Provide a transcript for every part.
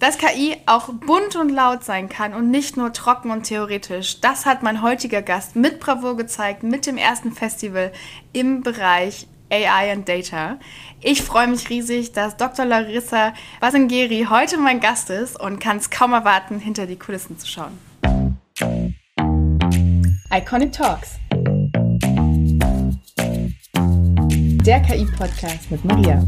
Dass KI auch bunt und laut sein kann und nicht nur trocken und theoretisch, das hat mein heutiger Gast mit Bravour gezeigt, mit dem ersten Festival im Bereich AI and Data. Ich freue mich riesig, dass Dr. Larissa Basengeri heute mein Gast ist und kann es kaum erwarten, hinter die Kulissen zu schauen. Iconic Talks. Der KI-Podcast mit Maria.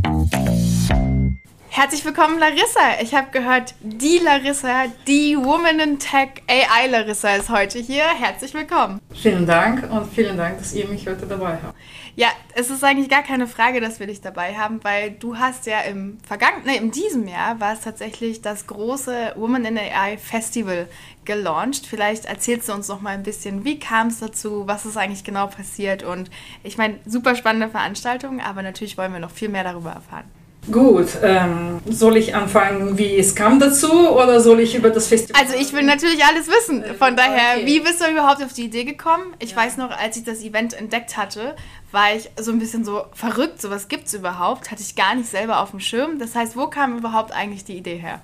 Herzlich willkommen, Larissa. Ich habe gehört, die Larissa, die Woman in Tech AI Larissa ist heute hier. Herzlich willkommen. Vielen Dank und vielen Dank, dass ihr mich heute dabei habt. Ja, es ist eigentlich gar keine Frage, dass wir dich dabei haben, weil du hast ja im vergangenen, nee, in diesem Jahr war es tatsächlich das große Woman in AI Festival gelauncht. Vielleicht erzählst du uns noch mal ein bisschen, wie kam es dazu, was ist eigentlich genau passiert und ich meine, super spannende Veranstaltung, aber natürlich wollen wir noch viel mehr darüber erfahren. Gut, ähm, soll ich anfangen, wie es kam dazu oder soll ich über das Festival? Also ich will natürlich alles wissen. Von daher, okay. wie bist du überhaupt auf die Idee gekommen? Ich ja. weiß noch, als ich das Event entdeckt hatte, war ich so ein bisschen so verrückt. So was gibt es überhaupt? Hatte ich gar nicht selber auf dem Schirm. Das heißt, wo kam überhaupt eigentlich die Idee her?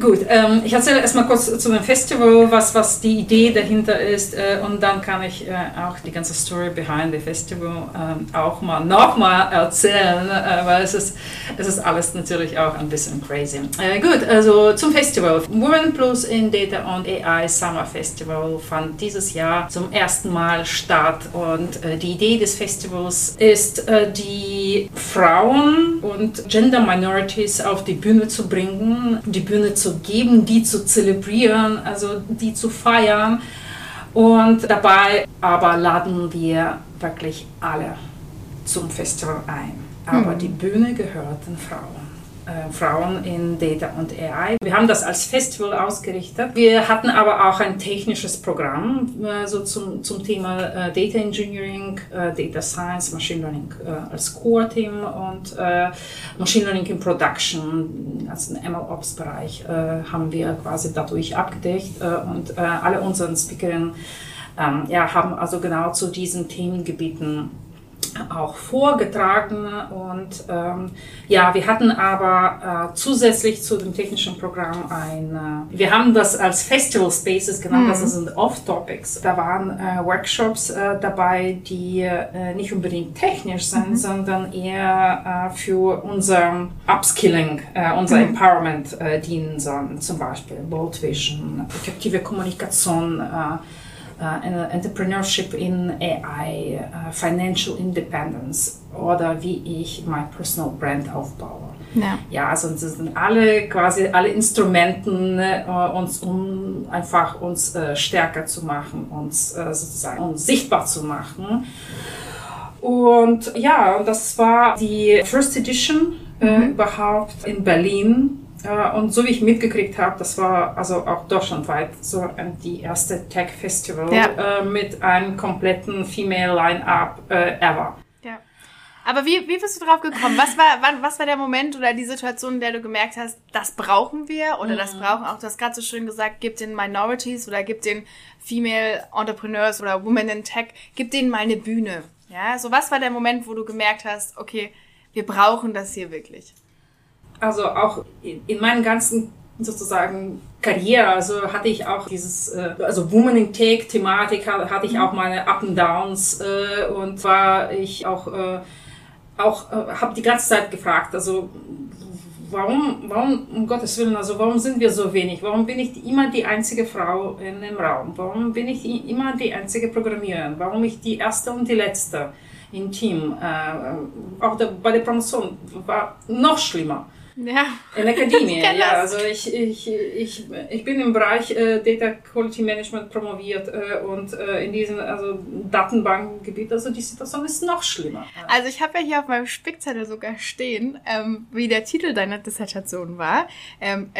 Gut, ähm, ich erzähle erstmal kurz zu dem Festival, was, was die Idee dahinter ist äh, und dann kann ich äh, auch die ganze Story behind the Festival äh, auch mal nochmal erzählen, äh, weil es ist, es ist alles natürlich auch ein bisschen crazy. Äh, gut, also zum Festival. Women Plus in Data und AI Summer Festival fand dieses Jahr zum ersten Mal statt und äh, die Idee des Festivals ist, die Frauen und Gender Minorities auf die Bühne zu bringen, die Bühne zu zu geben, die zu zelebrieren, also die zu feiern. Und dabei aber laden wir wirklich alle zum Festival ein. Aber mhm. die Bühne gehört den Frauen äh, Frauen in Data und AI. Wir haben das als Festival ausgerichtet. Wir hatten aber auch ein technisches Programm äh, so zum, zum Thema äh, Data Engineering, Data Science, Machine Learning als Core-Team und Machine Learning in Production, also den MLOps-Bereich, haben wir quasi dadurch abgedeckt und alle unseren Speakerinnen ähm, ja, haben also genau zu diesen Themengebieten auch vorgetragen und ähm, ja, wir hatten aber äh, zusätzlich zu dem technischen Programm ein, äh, wir haben das als Festival Spaces genannt, mhm. das sind Off-Topics. Da waren äh, Workshops äh, dabei, die äh, nicht unbedingt technisch sind, mhm. sondern eher äh, für unser Upskilling, unser mhm. Empowerment dienen sollen. Zum Beispiel Bold Vision, effektive Kommunikation, Entrepreneurship in AI, uh, Financial Independence oder wie ich mein Personal Brand aufbaue. Ja, ja also das sind alle quasi alle Instrumenten, uh, uns, um einfach uns uh, stärker zu machen, uns uh, sozusagen uns sichtbar zu machen. Und ja, das war die First Edition mhm. überhaupt in Berlin und so wie ich mitgekriegt habe, das war also auch deutschlandweit so die erste Tech Festival ja. äh, mit einem kompletten Female Line-Up äh, ever. Ja. Aber wie, wie bist du drauf gekommen? Was war, wann, was war der Moment oder die Situation, in der du gemerkt hast, das brauchen wir oder mhm. das brauchen auch, du hast gerade so schön gesagt, gibt den Minorities oder gibt den Female Entrepreneurs oder Women in Tech, gibt denen mal eine Bühne. Ja, so was war der Moment, wo du gemerkt hast, okay, wir brauchen das hier wirklich? Also auch in meinen ganzen sozusagen Karriere, also hatte ich auch dieses, äh, also Woman in Tech Thematik, hatte ich auch meine Up and Downs äh, und war ich auch, äh, auch äh, habe die ganze Zeit gefragt, also warum, warum, um Gottes Willen, also warum sind wir so wenig? Warum bin ich immer die einzige Frau in dem Raum? Warum bin ich die, immer die einzige Programmiererin? Warum ich die erste und die letzte im Team? Äh, auch der, bei der Promotion war noch schlimmer. Ja. In der Akademie, ja. Also ich, ich, ich, ich bin im Bereich äh, Data Quality Management promoviert äh, und äh, in diesem also Datenbankgebiet, also die Situation ist noch schlimmer. Also ich habe ja hier auf meinem Spickzettel sogar stehen, ähm, wie der Titel deiner Dissertation war. Ähm,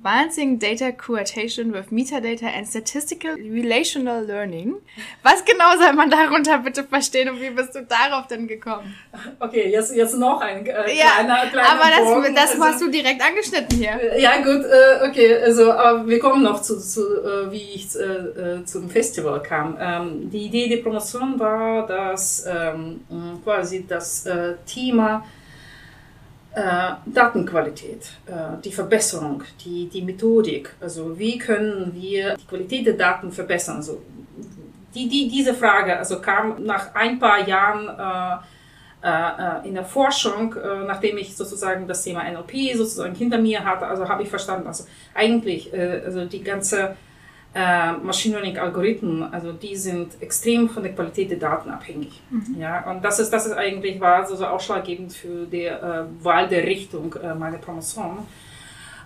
Advancing Data Quotation with Metadata and Statistical Relational Learning. Was genau soll man darunter bitte verstehen und wie bist du darauf denn gekommen? Okay, jetzt, jetzt noch ein äh, ja, kleiner, kleiner Aber das, das also, hast du direkt angeschnitten hier. Ja gut, äh, okay, also aber wir kommen noch zu, zu äh, wie ich äh, äh, zum Festival kam. Ähm, die Idee der Promotion war, dass ähm, quasi das äh, Thema äh, Datenqualität, äh, die Verbesserung, die, die Methodik, also wie können wir die Qualität der Daten verbessern. Also die, die, diese Frage also kam nach ein paar Jahren äh, äh, in der Forschung, äh, nachdem ich sozusagen das Thema NLP sozusagen hinter mir hatte, also habe ich verstanden, also eigentlich äh, also die ganze äh, Machine Learning Algorithmen, also die sind extrem von der Qualität der Daten abhängig. Mhm. Ja, und das ist, das ist eigentlich war also ausschlaggebend für die äh, Wahl der Richtung äh, meiner Promotion.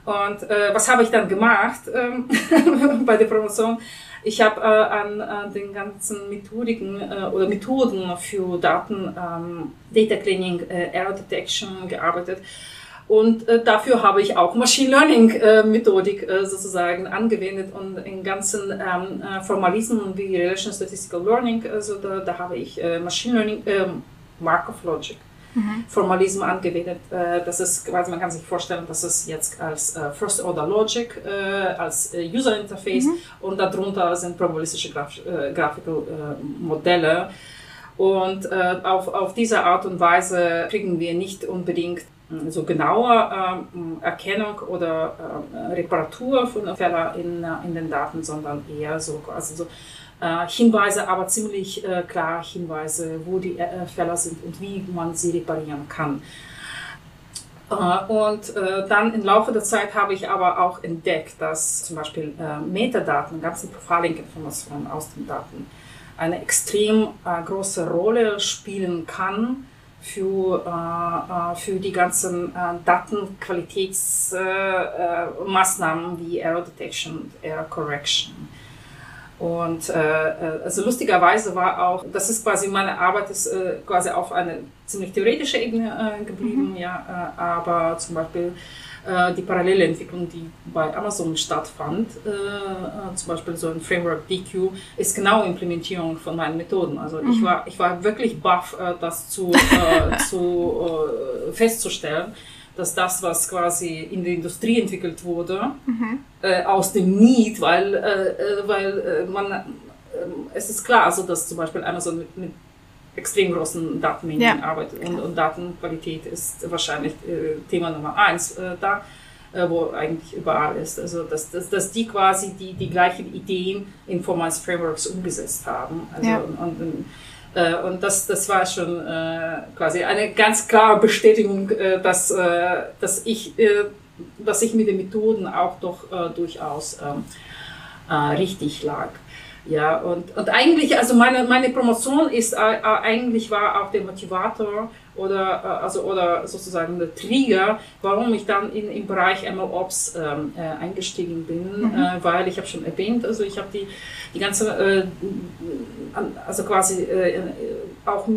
Und äh, was habe ich dann gemacht ähm, bei der Promotion? Ich habe äh, an, an den ganzen Methodiken äh, oder Methoden für Daten, ähm, Data Cleaning, äh, Error Detection gearbeitet. Und äh, dafür habe ich auch Machine Learning äh, Methodik äh, sozusagen angewendet und in ganzen ähm, äh, Formalismen wie Relation Statistical Learning, also da, da habe ich äh, Machine Learning, äh, Markov Logic. Mhm. Formalism angewendet. Äh, das ist quasi, man kann sich vorstellen, dass es jetzt als äh, First Order Logic, äh, als äh, User Interface mhm. und darunter sind probabilistische Graf äh, Graphical äh, Modelle. Und auf, auf diese Art und Weise kriegen wir nicht unbedingt so genaue ähm, Erkennung oder äh, Reparatur von Fehler in, äh, in den Daten, sondern eher so quasi so äh, Hinweise, aber ziemlich äh, klar Hinweise, wo die äh, Fehler sind und wie man sie reparieren kann. Und dann im Laufe der Zeit habe ich aber auch entdeckt, dass zum Beispiel Metadaten, ganze Profiling-Informationen aus den Daten, eine extrem große Rolle spielen kann für, äh, äh, für die ganzen äh, Datenqualitätsmaßnahmen wie Error Detection und Error Correction. Und äh, also lustigerweise war auch, das ist quasi meine Arbeit ist äh, quasi auf eine ziemlich theoretische Ebene äh, geblieben, mhm. ja, aber zum Beispiel äh, die parallele Entwicklung, die bei Amazon stattfand, äh, äh, zum Beispiel so ein Framework DQ, ist genau Implementierung von meinen Methoden. Also mhm. ich, war, ich war wirklich baff, das zu, zu festzustellen, dass das, was quasi in der Industrie entwickelt wurde, mhm. aus dem Need, weil, weil man, es ist klar, also dass zum Beispiel Amazon mit, mit extrem großen Datenmengen ja. arbeitet. Und, und, Datenqualität ist wahrscheinlich äh, Thema Nummer eins äh, da, äh, wo eigentlich überall ist. Also, dass, dass, dass die quasi die, die gleichen Ideen in Formals Frameworks umgesetzt haben. Also, ja. und, und, äh, und das, das war schon äh, quasi eine ganz klare Bestätigung, äh, dass, dass, ich, dass ich mit den Methoden auch doch durchaus ähm, richtig lag. Ja, und, und eigentlich, also meine, meine Promotion ist äh, äh, eigentlich war auch der Motivator oder, äh, also, oder sozusagen der Trigger, warum ich dann in, im Bereich MLOps ähm, äh, eingestiegen bin, mhm. äh, weil ich habe schon erwähnt, also ich habe die, die ganze, äh, also quasi äh, auch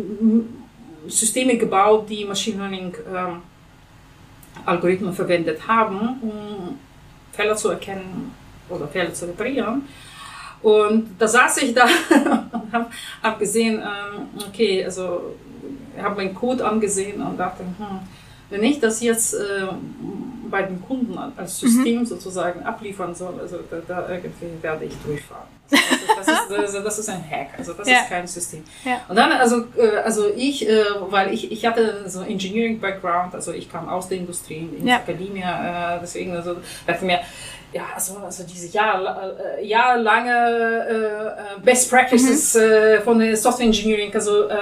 Systeme gebaut, die Machine Learning ähm, Algorithmen verwendet haben, um Fehler zu erkennen oder Fehler zu reparieren. Und da saß ich da und habe hab gesehen, ähm, okay, also habe meinen Code angesehen und dachte, hm, wenn ich das jetzt äh, bei den Kunden als System mhm. sozusagen abliefern soll, also da, da irgendwie werde ich durchfahren. Also das, ist, also das ist ein Hack, also das ja. ist kein System. Ja. Und dann, also, äh, also ich, äh, weil ich, ich hatte so Engineering-Background, also ich kam aus der Industrie, in ja. Akademie, deswegen also dachte mir, ja, also, also diese Jahr, äh, jahrelange äh, Best Practices mhm. äh, von der Software Engineering, also äh,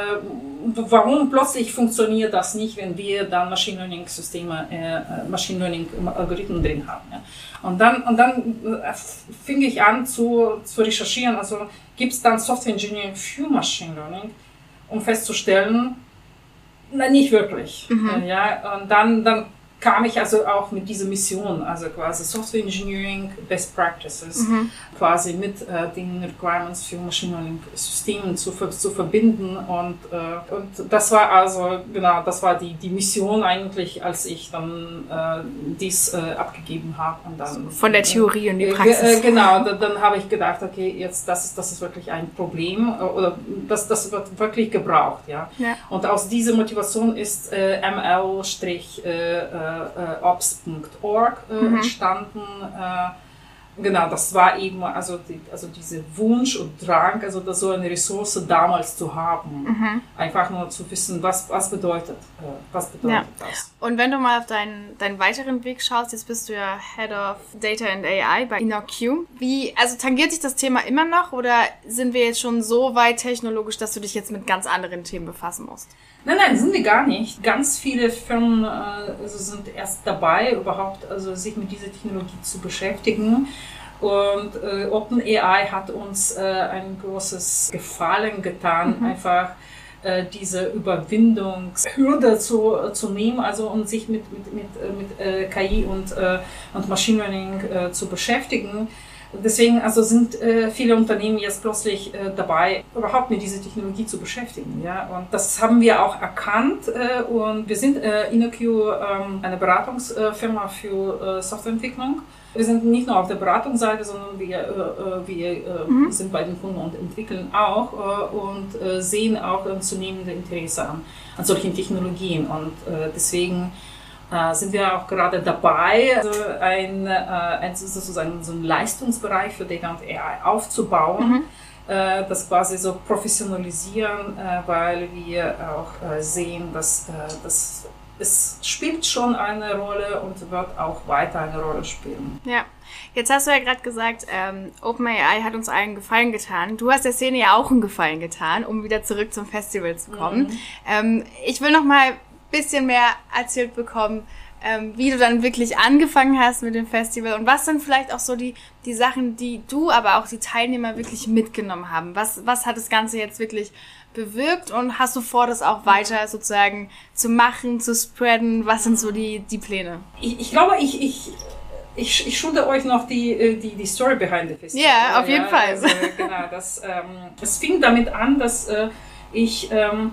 warum plötzlich funktioniert das nicht, wenn wir dann Machine Learning Systeme, äh, Machine Learning Algorithmen drin haben. Ja? Und dann, und dann äh, fing ich an zu, zu recherchieren, also gibt es dann Software Engineering für Machine Learning, um festzustellen, na, nicht wirklich. Mhm. Ja, und dann, dann kam ich also auch mit dieser Mission, also quasi Software Engineering Best Practices, mhm. quasi mit äh, den Requirements für Machine Learning Systemen zu, zu verbinden und, äh, und das war also, genau, das war die, die Mission eigentlich, als ich dann äh, dies äh, abgegeben habe und dann... Von der Theorie und die äh, Praxis. Äh, genau, dann, dann habe ich gedacht, okay, jetzt das ist, das ist wirklich ein Problem oder das, das wird wirklich gebraucht, ja. ja. Und aus dieser Motivation ist ML- ops.org äh, mhm. entstanden, äh, genau, das war eben also, die, also dieser Wunsch und Drang, also das so eine Ressource damals zu haben. Mhm. Einfach nur zu wissen, was, was bedeutet, äh, was bedeutet ja. das. Und wenn du mal auf deinen, deinen weiteren Weg schaust, jetzt bist du ja Head of Data and AI bei InnoQ. Wie, also tangiert sich das Thema immer noch oder sind wir jetzt schon so weit technologisch, dass du dich jetzt mit ganz anderen Themen befassen musst? Nein, nein, sind wir gar nicht. Ganz viele Firmen äh, also sind erst dabei, überhaupt also sich mit dieser Technologie zu beschäftigen. Und äh, OpenAI hat uns äh, ein großes Gefallen getan, mhm. einfach äh, diese Überwindungshürde zu, zu nehmen, also und sich mit, mit, mit, äh, mit äh, KI und, äh, und Machine Learning äh, zu beschäftigen. Deswegen also sind äh, viele Unternehmen jetzt plötzlich äh, dabei, überhaupt mit dieser Technologie zu beschäftigen. Ja? Und das haben wir auch erkannt. Äh, und wir sind äh, InnoQ ähm, eine Beratungsfirma für äh, Softwareentwicklung. Wir sind nicht nur auf der Beratungsseite, sondern wir, äh, wir mhm. sind bei den Kunden und entwickeln auch und sehen auch ein zunehmendes Interesse an, an solchen Technologien. Und deswegen äh, sind wir auch gerade dabei, also ein, äh, ein, sozusagen so einen Leistungsbereich für Data und AI aufzubauen. Mhm. Äh, das quasi so professionalisieren, äh, weil wir auch äh, sehen, dass, dass es spielt schon eine Rolle und wird auch weiter eine Rolle spielen. Ja. Jetzt hast du ja gerade gesagt, ähm, OpenAI hat uns allen Gefallen getan. Du hast der Szene ja auch einen Gefallen getan, um wieder zurück zum Festival zu kommen. Mhm. Ähm, ich will noch mal bisschen mehr erzählt bekommen, ähm, wie du dann wirklich angefangen hast mit dem Festival und was sind vielleicht auch so die, die Sachen, die du, aber auch die Teilnehmer wirklich mitgenommen haben. Was, was hat das Ganze jetzt wirklich bewirkt und hast du vor, das auch weiter sozusagen zu machen, zu spreaden? Was sind so die, die Pläne? Ich, ich glaube, ich, ich, ich, ich schulde euch noch die, äh, die, die Story behind the Festival. Yeah, auf jeden ja, Fall. Also, genau, das, ähm, es fing damit an, dass äh, ich ähm,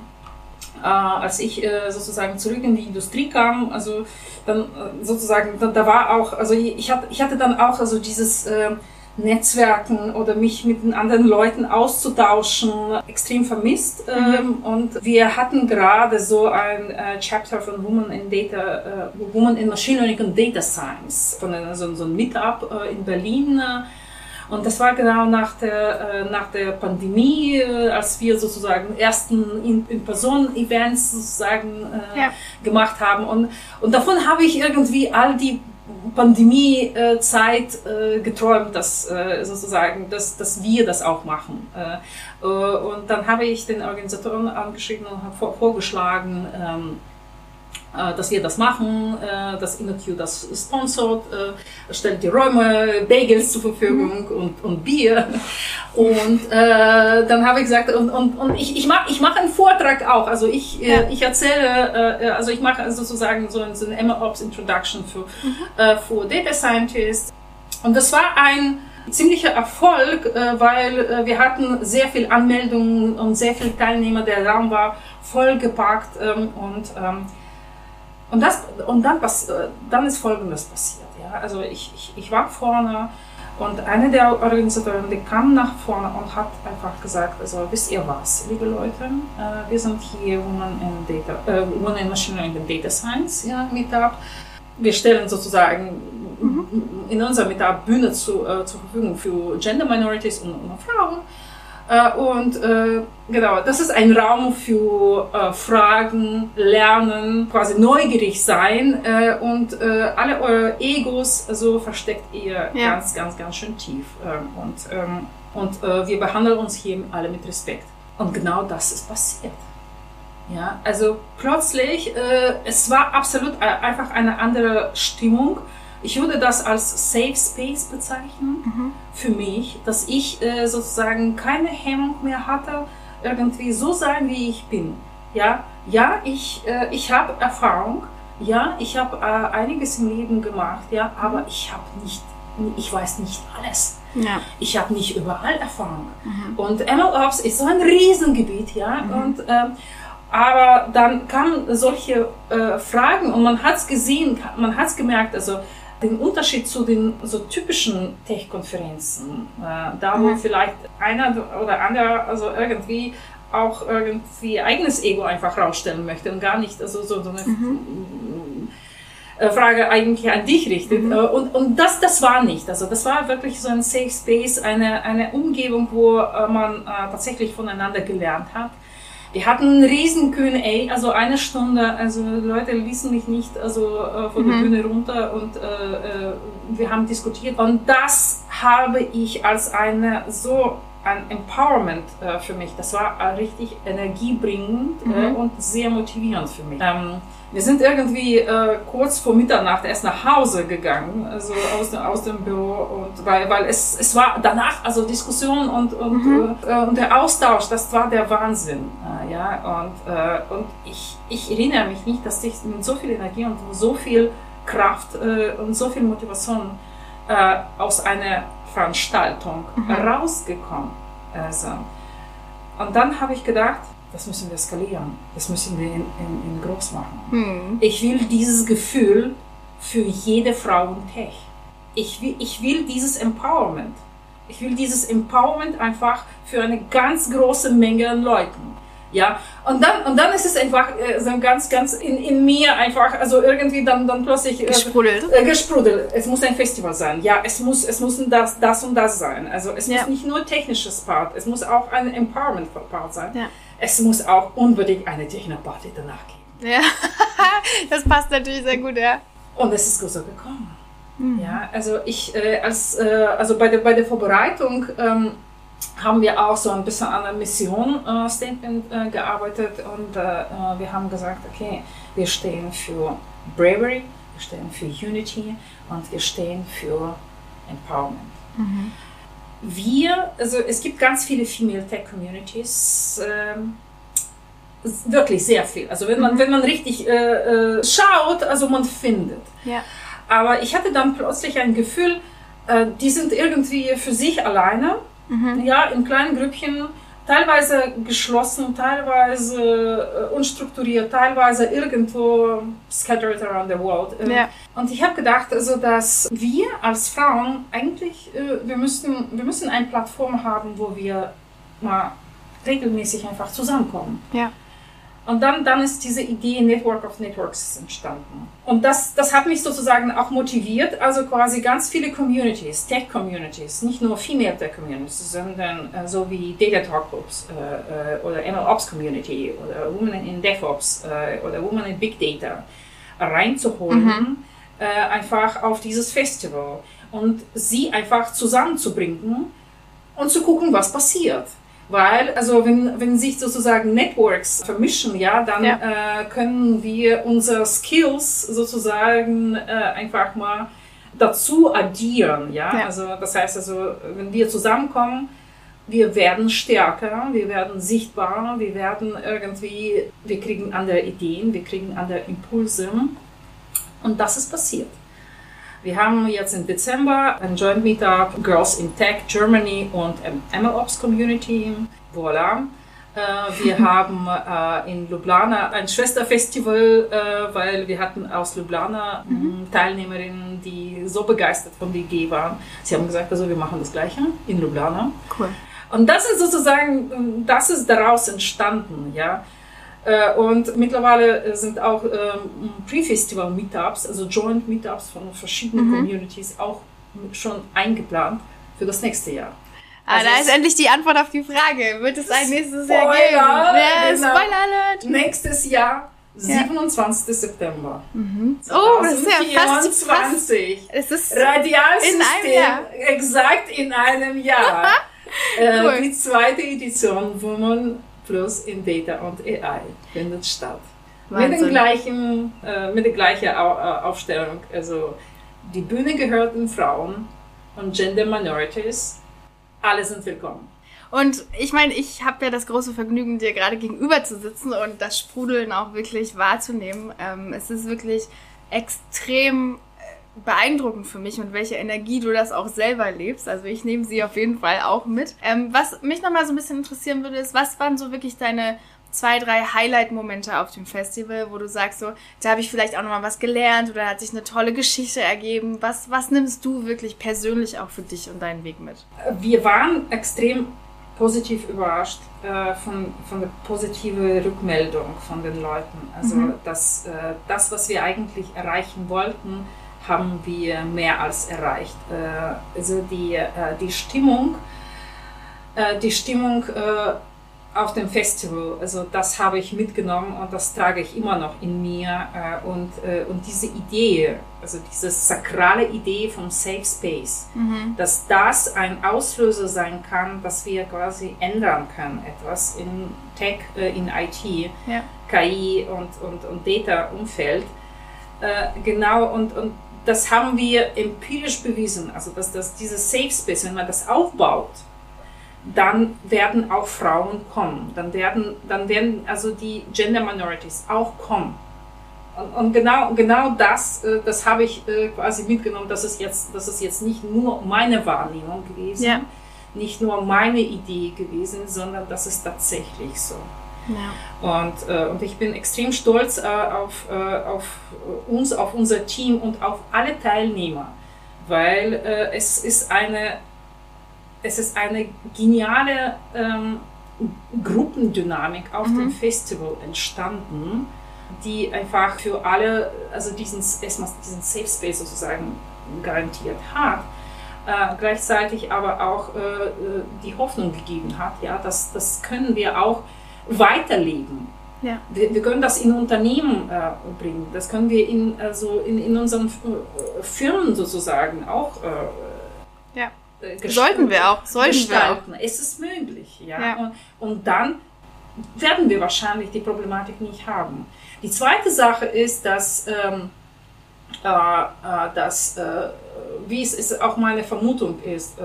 äh, als ich äh, sozusagen zurück in die Industrie kam, also dann äh, sozusagen, da, da, war auch, also ich, hatte, ich hatte dann auch also dieses äh, Netzwerken oder mich mit den anderen Leuten auszutauschen, extrem vermisst. Mhm. Ähm, und wir hatten gerade so ein äh, Chapter von Women in Data, äh, Women in Machine Learning und Data Science, von einer, so, so ein Meetup äh, in Berlin und das war genau nach der, nach der Pandemie, als wir sozusagen ersten In-Person-Events sozusagen ja. gemacht haben. Und, und davon habe ich irgendwie all die Pandemie-Zeit äh, geträumt, dass äh, sozusagen, dass, dass wir das auch machen. Äh, und dann habe ich den Organisatoren angeschrieben und habe vorgeschlagen, ähm, äh, dass wir das machen, äh, dass InnoQ das sponsort, äh, stellt die Räume, Bagels zur Verfügung mhm. und, und Bier. Und äh, dann habe ich gesagt, und, und, und ich, ich mache ich mach einen Vortrag auch. Also ich, ja. äh, ich erzähle, äh, also ich mache sozusagen so, so eine MLOps Introduction für, mhm. äh, für Data Scientists. Und das war ein ziemlicher Erfolg, äh, weil äh, wir hatten sehr viel Anmeldungen und sehr viele Teilnehmer. Der Raum war vollgepackt ähm, und ähm, und, das, und dann, was, äh, dann ist Folgendes passiert. Ja? Also ich, ich, ich war vorne und eine der Organisatoren, die kam nach vorne und hat einfach gesagt, also wisst ihr was, liebe Leute, äh, wir sind hier Women in, Data, äh, Women in Machine Learning and Data Science ja, Meetup. Wir stellen sozusagen mhm. in unserer Meetup Bühne zu, äh, zur Verfügung für Gender Minorities und, und Frauen. Äh, und äh, genau, das ist ein Raum für äh, Fragen, Lernen, quasi neugierig sein äh, und äh, alle eure Egos so versteckt ihr ja. ganz, ganz, ganz schön tief. Ähm, und ähm, und äh, wir behandeln uns hier alle mit Respekt. Und genau das ist passiert. Ja, also plötzlich, es war absolut einfach eine andere Stimmung ich würde das als Safe Space bezeichnen mhm. für mich, dass ich äh, sozusagen keine Hemmung mehr hatte, irgendwie so sein, wie ich bin. Ja, ja, ich, äh, ich habe Erfahrung, ja, ich habe äh, einiges im Leben gemacht, ja, aber mhm. ich habe nicht, ich weiß nicht alles. Ja. Ich habe nicht überall Erfahrung. Mhm. Und MLOps ist so ein Riesengebiet, ja, mhm. und ähm, aber dann kamen solche äh, Fragen und man hat es gesehen, man hat es gemerkt, also den Unterschied zu den so typischen Tech-Konferenzen, äh, da wo mhm. vielleicht einer oder andere also irgendwie auch irgendwie eigenes Ego einfach rausstellen möchte und gar nicht also so, so eine mhm. äh, Frage eigentlich an dich richtet. Mhm. Äh, und, und das, das war nicht. Also das war wirklich so ein Safe Space, eine, eine Umgebung, wo äh, man tatsächlich voneinander gelernt hat. Wir hatten einen riesen Q&A, also eine Stunde, also Leute ließen mich nicht also äh, von der mhm. Bühne runter und äh, äh, wir haben diskutiert und das habe ich als eine so ein Empowerment äh, für mich. Das war richtig energiebringend mhm. und sehr motivierend für mich. Ähm, wir sind irgendwie äh, kurz vor Mitternacht erst nach Hause gegangen, also aus, dem, aus dem Büro, und weil, weil es, es war danach, also Diskussion und, und, mhm. äh, und der Austausch, das war der Wahnsinn. Äh, ja, und, äh, und ich, ich erinnere mich nicht, dass ich mit so viel Energie und so viel Kraft äh, und so viel Motivation äh, aus einer Veranstaltung mhm. rausgekommen. Also, und dann habe ich gedacht, das müssen wir skalieren, das müssen wir in, in, in groß machen. Hm. Ich will dieses Gefühl für jede Frau im Tech. Ich will, ich will dieses Empowerment. Ich will dieses Empowerment einfach für eine ganz große Menge an Leuten. Ja, und dann, und dann ist es einfach äh, so ganz, ganz in, in mir einfach, also irgendwie dann, dann plötzlich äh, gesprudelt. Äh, gesprudelt. Es muss ein Festival sein. Ja, es muss, es muss das, das und das sein. Also es ja. muss nicht nur technisches Part, es muss auch ein Empowerment Part sein. Ja es muss auch unbedingt eine Techno-Party danach geben. Ja, das passt natürlich sehr gut, ja. Und es ist so gekommen. Mhm. Ja, also ich, äh, als, äh, also bei der, bei der Vorbereitung ähm, haben wir auch so ein bisschen an der Mission-Statement äh, gearbeitet und äh, äh, wir haben gesagt, okay, wir stehen für Bravery, wir stehen für Unity und wir stehen für Empowerment. Mhm wir, also es gibt ganz viele Female Tech Communities, ähm, wirklich sehr viel. Also wenn man, mhm. wenn man richtig äh, äh, schaut, also man findet. Ja. Aber ich hatte dann plötzlich ein Gefühl, äh, die sind irgendwie für sich alleine, mhm. ja, in kleinen Grüppchen teilweise geschlossen, teilweise äh, unstrukturiert, teilweise irgendwo scattered around the world. Ähm, ja. Und ich habe gedacht, also, dass wir als Frauen eigentlich, äh, wir, müssen, wir müssen eine Plattform haben, wo wir mal regelmäßig einfach zusammenkommen. Ja. Und dann, dann ist diese Idee Network of Networks entstanden. Und das, das hat mich sozusagen auch motiviert, also quasi ganz viele Communities, Tech-Communities, nicht nur Female Tech-Communities, sondern äh, so wie Data Talk Groups äh, äh oder MLOps Community oder Women in DevOps äh, oder Women in Big Data reinzuholen, mhm. Äh, einfach auf dieses Festival und sie einfach zusammenzubringen und zu gucken, was passiert. Weil, also wenn, wenn sich sozusagen Networks vermischen, ja, dann ja. Äh, können wir unsere Skills sozusagen äh, einfach mal dazu addieren, ja? ja. Also das heißt also, wenn wir zusammenkommen, wir werden stärker, wir werden sichtbarer, wir werden irgendwie, wir kriegen andere Ideen, wir kriegen andere Impulse. Und das ist passiert. Wir haben jetzt im Dezember ein Joint Meetup Girls in Tech Germany und MLOps Community. Voilà. Äh, wir haben äh, in Ljubljana ein Schwesterfestival, äh, weil wir hatten aus Ljubljana mhm. Teilnehmerinnen, die so begeistert von der Idee waren. Sie haben gesagt, also wir machen das Gleiche in Ljubljana. Cool. Und das ist sozusagen, das ist daraus entstanden, ja. Äh, und mittlerweile äh, sind auch ähm, Pre-Festival-Meetups, also Joint-Meetups von verschiedenen mhm. Communities auch schon eingeplant für das nächste Jahr. Ah, also da ist endlich die Antwort auf die Frage. Wird es ein nächstes Spoiler, Jahr geben? Ja, genau. Spoiler Alert! Nächstes Jahr, 27. Ja. September. Mhm. Oh, das ist ja fast, fast es ist Radialsystem, in einem Jahr. exakt in einem Jahr. äh, cool. Die zweite Edition, wo man plus in Data und AI findet statt. Wahnsinn. Mit, den gleichen, äh, mit der gleichen äh, Aufstellung. Also die Bühne gehört den Frauen und Gender Minorities. Alle sind willkommen. Und ich meine, ich habe ja das große Vergnügen, dir gerade gegenüber zu sitzen und das Sprudeln auch wirklich wahrzunehmen. Ähm, es ist wirklich extrem beeindruckend für mich und welche Energie du das auch selber lebst. Also ich nehme sie auf jeden Fall auch mit. Ähm, was mich nochmal so ein bisschen interessieren würde, ist, was waren so wirklich deine zwei, drei Highlight-Momente auf dem Festival, wo du sagst, so, da habe ich vielleicht auch nochmal was gelernt oder hat sich eine tolle Geschichte ergeben. Was, was nimmst du wirklich persönlich auch für dich und deinen Weg mit? Wir waren extrem positiv überrascht äh, von, von der positiven Rückmeldung von den Leuten. Also mhm. dass, äh, das, was wir eigentlich erreichen wollten, haben wir mehr als erreicht. Äh, also die, äh, die Stimmung, äh, die Stimmung auf dem Festival, also das habe ich mitgenommen und das trage ich immer noch in mir. und, und diese Idee, also diese sakrale Idee vom Safe Space, mhm. dass das ein Auslöser sein kann, dass wir quasi ändern können, etwas in Tech, in IT, ja. KI und, und, und Data-Umfeld. genau, und, und das haben wir empirisch bewiesen, also dass, dass dieses Safe Space, wenn man das aufbaut, dann werden auch Frauen kommen, dann werden, dann werden also die Gender Minorities auch kommen. Und, und genau, genau das, äh, das habe ich äh, quasi mitgenommen, dass es jetzt, dass es jetzt nicht nur meine Wahrnehmung gewesen, ja. nicht nur meine Idee gewesen, sondern das ist tatsächlich so. Ja. Und, äh, und ich bin extrem stolz äh, auf, äh, auf uns, auf unser Team und auf alle Teilnehmer, weil äh, es ist eine, es ist eine geniale ähm, Gruppendynamik auf mhm. dem Festival entstanden, die einfach für alle, also diesen, erstmal diesen Safe Space sozusagen garantiert hat. Äh, gleichzeitig aber auch äh, äh die Hoffnung gegeben hat, ja, das, das können wir auch weiterleben. Ja. Wir, wir, können das in Unternehmen äh, bringen, das können wir in, also in, in unseren äh, Firmen sozusagen auch äh, ja. Äh, sollten wir auch, sollten gestalten. Wir auch. Es ist möglich. Ja? ja. Und, und dann werden wir wahrscheinlich die Problematik nicht haben. Die zweite Sache ist, dass, ähm, äh, äh, dass wie es ist, auch meine Vermutung ist,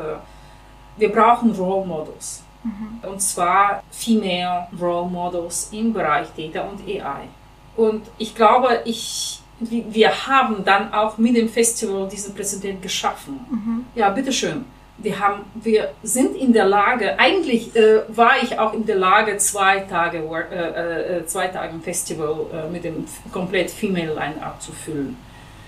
wir brauchen Role Models. Mhm. Und zwar Female Role Models im Bereich Data und AI. Und ich glaube, ich, wir haben dann auch mit dem Festival diesen Präsident geschaffen. Mhm. Ja, bitteschön. Wir, haben, wir sind in der Lage, eigentlich äh, war ich auch in der Lage, zwei Tage, äh, äh, zwei Tage im Festival äh, mit dem komplett Female Line-Up zu füllen.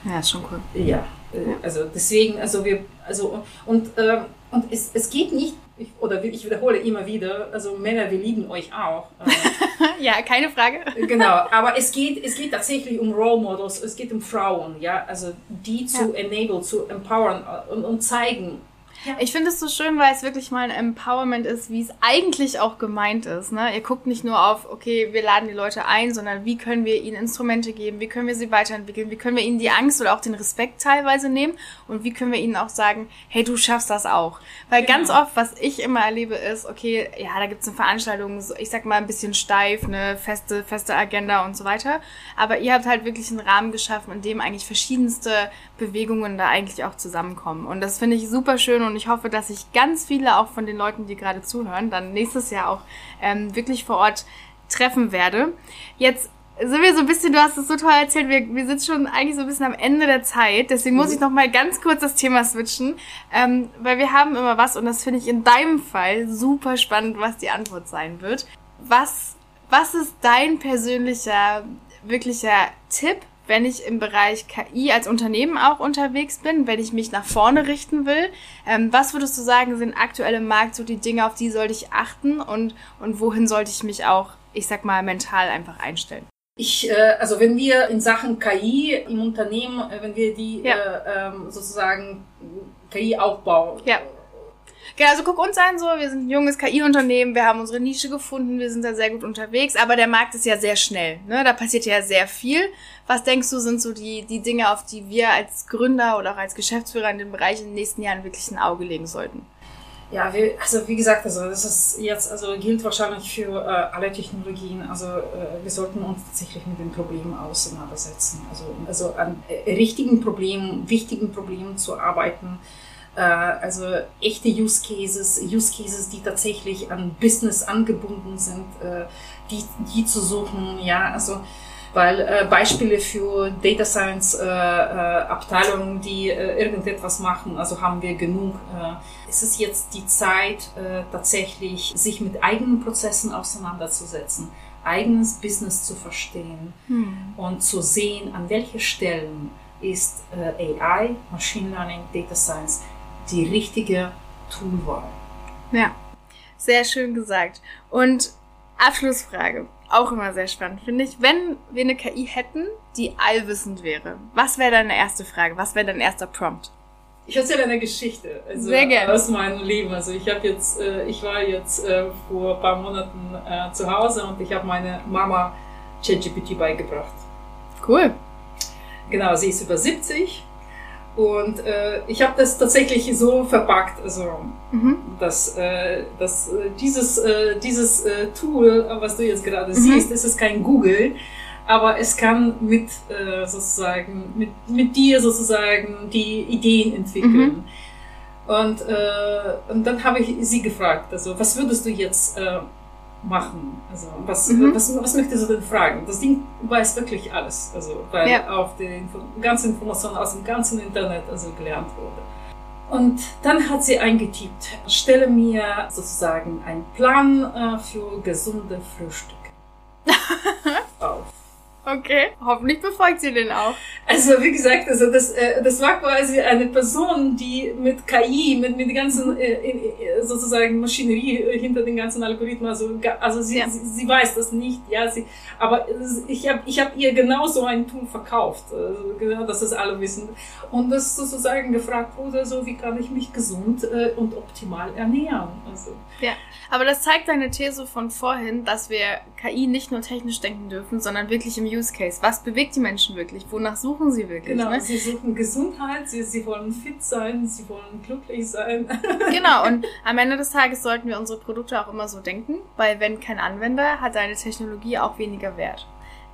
Ja, ist schon cool. Ja, äh, also deswegen, also wir, also und, äh, und es, es geht nicht ich, oder ich wiederhole immer wieder, also Männer, wir lieben euch auch. ja, keine Frage. genau, aber es geht, es geht tatsächlich um Role Models, es geht um Frauen, ja, also die zu ja. enable, zu empowern und, und zeigen, ja. Ich finde es so schön, weil es wirklich mal ein Empowerment ist, wie es eigentlich auch gemeint ist. Ne? Ihr guckt nicht nur auf, okay, wir laden die Leute ein, sondern wie können wir ihnen Instrumente geben, wie können wir sie weiterentwickeln, wie können wir ihnen die Angst oder auch den Respekt teilweise nehmen und wie können wir ihnen auch sagen, hey, du schaffst das auch. Weil genau. ganz oft, was ich immer erlebe, ist, okay, ja, da gibt es eine Veranstaltung, ich sag mal ein bisschen steif, eine feste, feste Agenda und so weiter. Aber ihr habt halt wirklich einen Rahmen geschaffen, in dem eigentlich verschiedenste Bewegungen da eigentlich auch zusammenkommen. Und das finde ich super schön und ich hoffe, dass ich ganz viele auch von den Leuten, die gerade zuhören, dann nächstes Jahr auch ähm, wirklich vor Ort treffen werde. Jetzt sind wir so ein bisschen, du hast es so toll erzählt, wir, wir sind schon eigentlich so ein bisschen am Ende der Zeit, deswegen muss mhm. ich noch mal ganz kurz das Thema switchen, ähm, weil wir haben immer was und das finde ich in deinem Fall super spannend, was die Antwort sein wird. Was, was ist dein persönlicher, wirklicher Tipp wenn ich im Bereich KI als Unternehmen auch unterwegs bin, wenn ich mich nach vorne richten will. Ähm, was würdest du sagen, sind aktuelle im Markt so die Dinge, auf die sollte ich achten und, und wohin sollte ich mich auch, ich sag mal, mental einfach einstellen? Ich, äh, also wenn wir in Sachen KI im Unternehmen, äh, wenn wir die ja. äh, ähm, sozusagen KI-Aufbau ja. Genau, also guck uns an, so, wir sind ein junges KI-Unternehmen, wir haben unsere Nische gefunden, wir sind da sehr gut unterwegs, aber der Markt ist ja sehr schnell, ne? Da passiert ja sehr viel. Was denkst du, sind so die, die Dinge, auf die wir als Gründer oder auch als Geschäftsführer in dem Bereich in den nächsten Jahren wirklich ein Auge legen sollten? Ja, wir, also wie gesagt, also das ist jetzt, also gilt wahrscheinlich für äh, alle Technologien. Also äh, wir sollten uns tatsächlich mit den Problemen auseinandersetzen. Also, also an äh, richtigen Problemen, wichtigen Problemen zu arbeiten äh, also echte Use Cases, Use Cases, die tatsächlich an Business angebunden sind, äh, die, die zu suchen, ja, also weil äh, Beispiele für Data Science äh, äh, Abteilungen, die äh, irgendetwas machen, also haben wir genug. Äh, es ist jetzt die Zeit, äh, tatsächlich sich mit eigenen Prozessen auseinanderzusetzen, eigenes Business zu verstehen hm. und zu sehen, an welchen Stellen ist AI, Machine Learning, Data Science die richtige Toolwahl. Ja. Sehr schön gesagt. Und Abschlussfrage. Auch immer sehr spannend, finde ich. Wenn wir eine KI hätten, die allwissend wäre, was wäre deine erste Frage? Was wäre dein erster Prompt? Ich erzähle eine Geschichte also Sehr gerne. aus meinem Leben. Also ich habe jetzt, äh, ich war jetzt äh, vor ein paar Monaten äh, zu Hause und ich habe meine Mama ChatGPT beigebracht. Cool. Genau, sie ist über 70 und äh, ich habe das tatsächlich so verpackt, also Mhm. dass, äh, dass äh, dieses, äh, dieses äh, Tool, was du jetzt gerade Mhm. siehst, es ist kein Google, aber es kann mit äh, sozusagen mit, mit dir sozusagen die Ideen entwickeln. Und, äh, und dann habe ich sie gefragt, also was würdest du jetzt machen? Also was, Mhm. was, was möchtest du denn fragen? Das Ding weiß wirklich alles, also weil Ja. auf die Info ganze Informationen aus dem ganzen Internet also gelernt wurde. Und dann hat sie eingetippt, stelle mir sozusagen einen Plan äh, für gesunde Frühstück auf. Okay. Hoffentlich befolgt sie den auch. Also wie gesagt, also das, äh, das war quasi eine Person, die mit KI, mit, mit der ganzen äh, äh, sozusagen Maschinerie äh, hinter den ganzen Algorithmen, also, also sie, Ja. sie, sie weiß das nicht, ja, sie, aber ich habe ich hab ihr genau so ein Tool verkauft, also, genau, dass das alle wissen. Und das sozusagen gefragt wurde, so wie kann ich mich gesund äh, und optimal ernähren. Also, Ja. Aber das zeigt deine These von vorhin, dass wir KI nicht nur technisch denken dürfen, sondern wirklich im Use Case. Was bewegt die Menschen wirklich? Wonach suchen sie wirklich? genau, Ne? sie suchen Gesundheit, sie, sie wollen fit sein, sie wollen glücklich sein. Genau, und am Ende des Tages sollten wir unsere Produkte auch immer so denken, weil wenn kein Anwender, hat deine Technologie auch weniger Wert.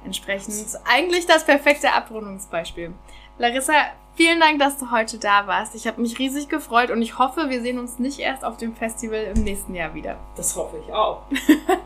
Entsprechend eigentlich das perfekte Abrundungsbeispiel. Larissa, vielen Dank, dass du heute da warst. Ich habe mich riesig gefreut und ich hoffe, wir sehen uns nicht erst auf dem Festival im nächsten Jahr wieder. Das hoffe ich auch.